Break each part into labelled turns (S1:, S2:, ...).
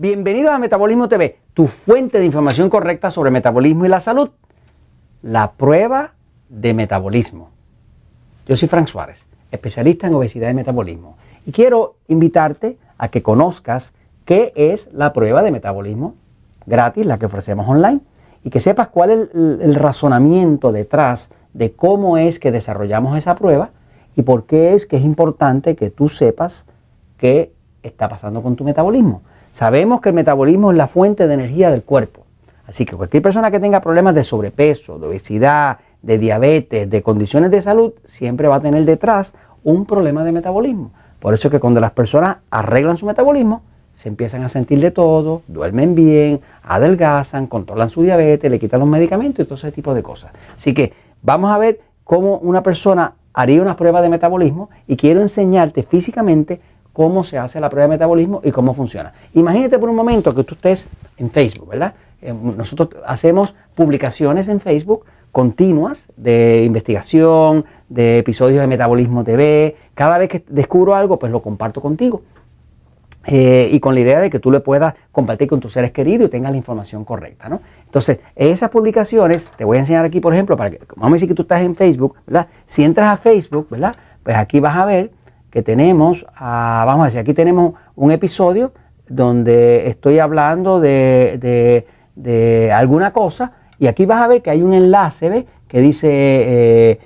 S1: Bienvenidos a Metabolismo TV, tu fuente de información correcta sobre metabolismo y la salud. La prueba de metabolismo. Yo soy Frank Suárez, especialista en obesidad y metabolismo. Y quiero invitarte a que conozcas qué es la prueba de metabolismo gratis, la que ofrecemos online, y que sepas cuál es el, el razonamiento detrás de cómo es que desarrollamos esa prueba y por qué es que es importante que tú sepas qué está pasando con tu metabolismo. Sabemos que el metabolismo es la fuente de energía del cuerpo. Así que cualquier persona que tenga problemas de sobrepeso, de obesidad, de diabetes, de condiciones de salud, siempre va a tener detrás un problema de metabolismo. Por eso es que cuando las personas arreglan su metabolismo, se empiezan a sentir de todo, duermen bien, adelgazan, controlan su diabetes, le quitan los medicamentos y todo ese tipo de cosas. Así que vamos a ver cómo una persona haría una prueba de metabolismo y quiero enseñarte físicamente cómo se hace la prueba de metabolismo y cómo funciona. Imagínate por un momento que tú estés en Facebook, ¿verdad? Eh, nosotros hacemos publicaciones en Facebook continuas de investigación, de episodios de Metabolismo TV. Cada vez que descubro algo, pues lo comparto contigo. Eh, y con la idea de que tú le puedas compartir con tus seres queridos y tengas la información correcta, ¿no? Entonces, esas publicaciones, te voy a enseñar aquí, por ejemplo, para que, vamos a decir que tú estás en Facebook, ¿verdad? Si entras a Facebook, ¿verdad? Pues aquí vas a ver que tenemos, vamos a decir, aquí tenemos un episodio donde estoy hablando de, alguna cosa y aquí vas a ver que hay un enlace ¿ves? que dice eh,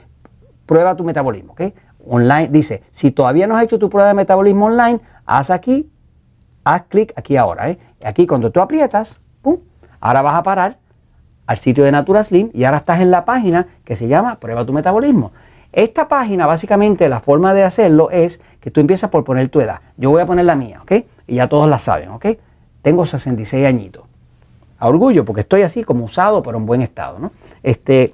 S1: prueba tu metabolismo. Online dice, si todavía no has hecho tu prueba de metabolismo online, haz aquí, haz clic aquí ahora. ¿eh? Aquí cuando tú aprietas, ¡pum! ahora vas a parar al sitio de Natura Slim y ahora estás en la página que se llama Prueba tu metabolismo. Esta página, básicamente, la forma de hacerlo es que tú empiezas por poner tu edad. Yo voy a poner la mía, ¿ok? Y ya todos la saben, ¿ok? Tengo 66 añitos. A orgullo, porque estoy así como usado, pero en buen estado, ¿no? Este,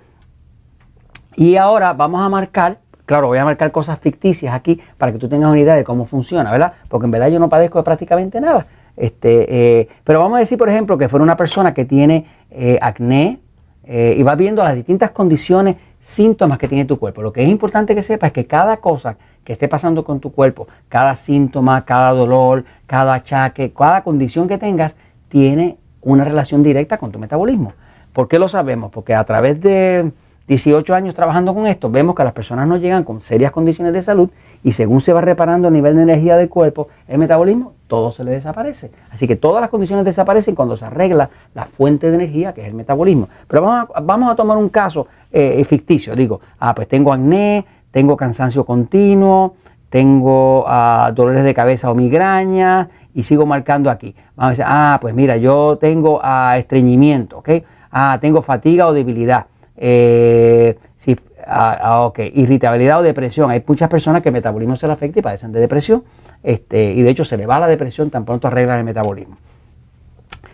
S1: y ahora vamos a marcar, claro, voy a marcar cosas ficticias aquí para que tú tengas una idea de cómo funciona, ¿verdad? Porque en verdad yo no padezco de prácticamente nada. Este, eh, pero vamos a decir, por ejemplo, que fuera una persona que tiene eh, acné eh, y va viendo las distintas condiciones síntomas que tiene tu cuerpo. Lo que es importante que sepas es que cada cosa que esté pasando con tu cuerpo, cada síntoma, cada dolor, cada achaque, cada condición que tengas, tiene una relación directa con tu metabolismo. ¿Por qué lo sabemos? Porque a través de 18 años trabajando con esto, vemos que las personas no llegan con serias condiciones de salud y según se va reparando el nivel de energía del cuerpo, el metabolismo, todo se le desaparece. Así que todas las condiciones desaparecen cuando se arregla la fuente de energía, que es el metabolismo. Pero vamos a, vamos a tomar un caso eh, ficticio. Digo, ah, pues tengo acné, tengo cansancio continuo, tengo ah, dolores de cabeza o migraña y sigo marcando aquí. Vamos a decir, ah, pues mira, yo tengo ah, estreñimiento, ¿ok? Ah, tengo fatiga o debilidad. Eh, si Ah, ah, irritabilidad o depresión. Hay muchas personas que el metabolismo se le afecta y padecen de depresión. Este, y de hecho se le va la depresión tan pronto arreglan el metabolismo.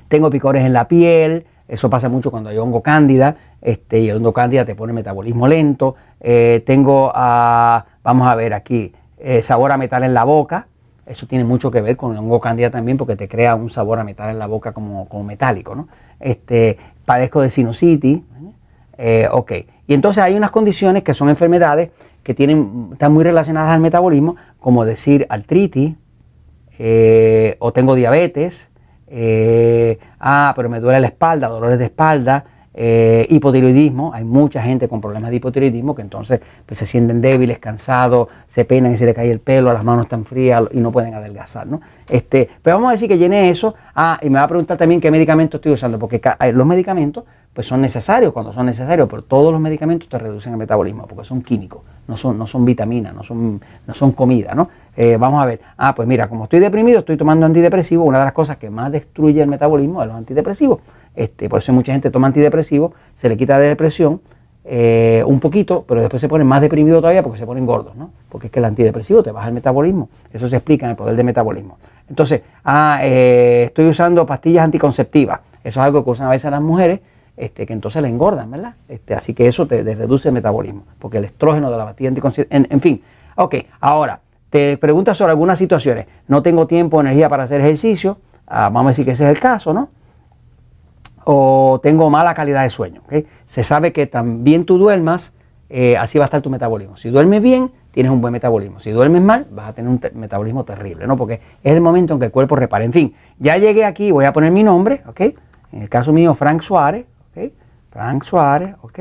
S1: Tengo picores en la piel, eso pasa mucho cuando hay hongo cándida, este, y el hongo cándida te pone metabolismo lento. Eh, tengo, ah, vamos a ver aquí, eh, sabor a metal en la boca. Eso tiene mucho que ver con el hongo cándida también porque te crea un sabor a metal en la boca como, como metálico. ¿no? Este, padezco de sinusitis. Eh, ok. Y entonces hay unas condiciones que son enfermedades que tienen, están muy relacionadas al metabolismo, como decir artritis, eh, o tengo diabetes, eh, ah, pero me duele la espalda, dolores de espalda, eh, hipotiroidismo, hay mucha gente con problemas de hipotiroidismo que entonces pues, se sienten débiles, cansados, se penan y se le cae el pelo, las manos están frías y no pueden adelgazar. ¿no? Este, pero vamos a decir que llene eso. Ah, y me va a preguntar también qué medicamentos estoy usando, porque los medicamentos pues son necesarios cuando son necesarios, pero todos los medicamentos te reducen el metabolismo porque son químicos, no son, no son vitaminas, no son, no son comida, ¿no? Eh, vamos a ver, ah, pues mira, como estoy deprimido, estoy tomando antidepresivos, una de las cosas que más destruye el metabolismo es los antidepresivos. Este, por eso mucha gente toma antidepresivos, se le quita de depresión eh, un poquito, pero después se ponen más deprimidos todavía porque se ponen gordos, ¿no? Porque es que el antidepresivo te baja el metabolismo, eso se explica en el poder del metabolismo. Entonces, ah, eh, estoy usando pastillas anticonceptivas, eso es algo que usan a veces las mujeres, este, que entonces le engordan, ¿verdad? Este, así que eso te, reduce el metabolismo, porque el estrógeno de la pastilla anticonceptiva, en, fin. Ok, ahora, te preguntas sobre algunas situaciones. No tengo tiempo energía para hacer ejercicio, ah, vamos a decir que ese es el caso, ¿no? O tengo mala calidad de sueño. Se sabe que también tú duermas, eh, así va a estar tu metabolismo. Si duermes bien, tienes un buen metabolismo. Si duermes mal, vas a tener un metabolismo terrible, ¿no? Porque es el momento en que el cuerpo repara. En fin, ya llegué aquí, voy a poner mi nombre, ¿ok? En el caso mío, Frank Suárez, ¿ok? Frank Suárez, ¿ok?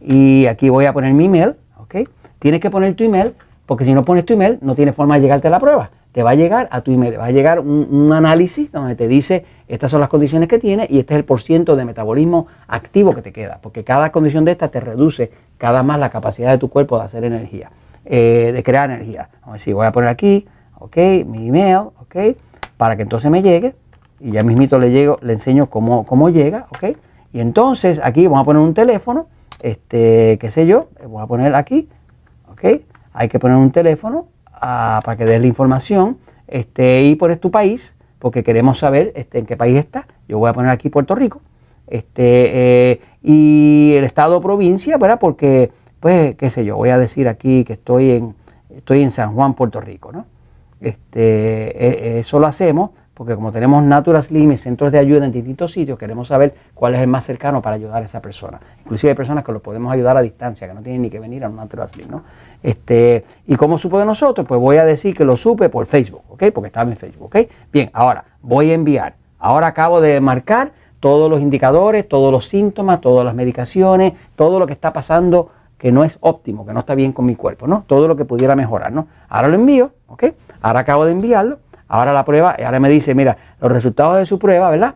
S1: Y aquí voy a poner mi email, ¿ok? Tienes que poner tu email, porque si no pones tu email, no tiene forma de llegarte a la prueba. Te va a llegar a tu email, va a llegar un, análisis donde te dice estas son las condiciones que tiene y este es el porciento de metabolismo activo que te queda, porque cada condición de esta te reduce cada más la capacidad de tu cuerpo de hacer energía, eh, de crear energía. Vamos a decir, voy a poner aquí, ok, mi email, ok, para que entonces me llegue y ya mismito le, llego, le enseño cómo, cómo llega, ok. Y entonces aquí vamos a poner un teléfono, este, qué sé yo, voy a poner aquí, ok, hay que poner un teléfono para que des la información este, y pones tu país, porque queremos saber este, en qué país está. Yo voy a poner aquí Puerto Rico. Este, eh, y el estado o provincia, ¿verdad? Porque, pues, qué sé yo, voy a decir aquí que estoy en, estoy en San Juan, Puerto Rico, ¿no? Este, eh, eso lo hacemos porque como tenemos Natural Slim y centros de ayuda en distintos sitios, queremos saber cuál es el más cercano para ayudar a esa persona. Inclusive hay personas que lo podemos ayudar a distancia, que no tienen ni que venir a un Natural Slim, ¿no? Este, ¿Y cómo supo de nosotros? Pues voy a decir que lo supe por Facebook, ¿ok? Porque estaba en Facebook, ¿ok? Bien, ahora voy a enviar. Ahora acabo de marcar todos los indicadores, todos los síntomas, todas las medicaciones, todo lo que está pasando que no es óptimo, que no está bien con mi cuerpo, ¿no? Todo lo que pudiera mejorar, ¿no? Ahora lo envío, ¿ok? Ahora acabo de enviarlo, ahora la prueba, ahora me dice, mira, los resultados de su prueba, ¿verdad?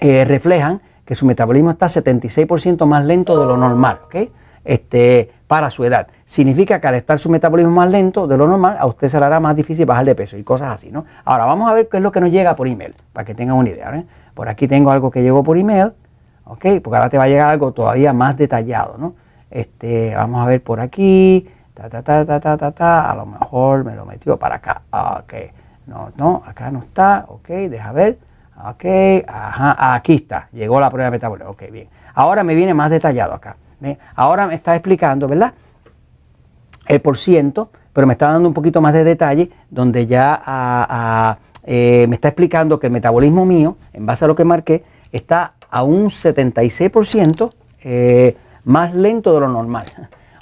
S1: Eh, reflejan que su metabolismo está 76% más lento de lo normal, ¿ok? Este, para su edad. Significa que al estar su metabolismo más lento de lo normal, a usted se le hará más difícil bajar de peso y cosas así, ¿no? Ahora vamos a ver qué es lo que nos llega por email, para que tengan una idea. ¿eh? Por aquí tengo algo que llegó por email, ¿ok? Porque ahora te va a llegar algo todavía más detallado, ¿no? Este, vamos a ver por aquí, ta, ta, ta, ta, ta, ta, ta, a lo mejor me lo metió para acá, ok, no, no, acá no está, ok, deja ver, ok, ajá, aquí está, llegó la prueba metabólica, ok, bien. Ahora me viene más detallado acá. Ahora me está explicando, ¿verdad? El por ciento, pero me está dando un poquito más de detalle, donde ya eh, me está explicando que el metabolismo mío, en base a lo que marqué, está a un 76% eh, más lento de lo normal.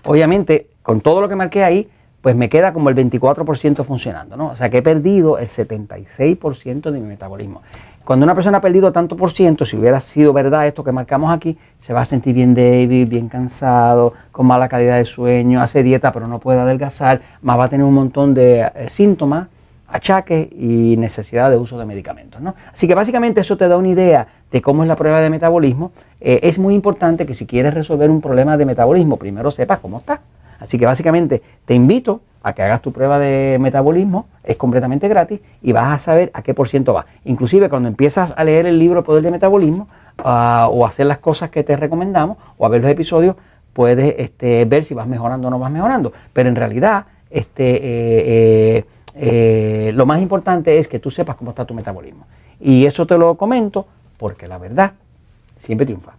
S1: Obviamente, con todo lo que marqué ahí, pues me queda como el 24% funcionando, ¿no? O sea que he perdido el 76% de mi metabolismo. Cuando una persona ha perdido tanto por ciento, si hubiera sido verdad esto que marcamos aquí, se va a sentir bien débil, bien cansado, con mala calidad de sueño, hace dieta pero no puede adelgazar, más va a tener un montón de eh, síntomas, achaques y necesidad de uso de medicamentos. ¿no? Así que básicamente eso te da una idea de cómo es la prueba de metabolismo. Eh, es muy importante que si quieres resolver un problema de metabolismo, primero sepas cómo está. Así que básicamente te invito a que hagas tu prueba de metabolismo, es completamente gratis y vas a saber a qué por ciento va. Inclusive cuando empiezas a leer el libro Poder de Metabolismo uh, o hacer las cosas que te recomendamos o a ver los episodios, puedes este, ver si vas mejorando o no vas mejorando. Pero en realidad, este, eh, eh, eh, lo más importante es que tú sepas cómo está tu metabolismo. Y eso te lo comento porque la verdad siempre triunfa.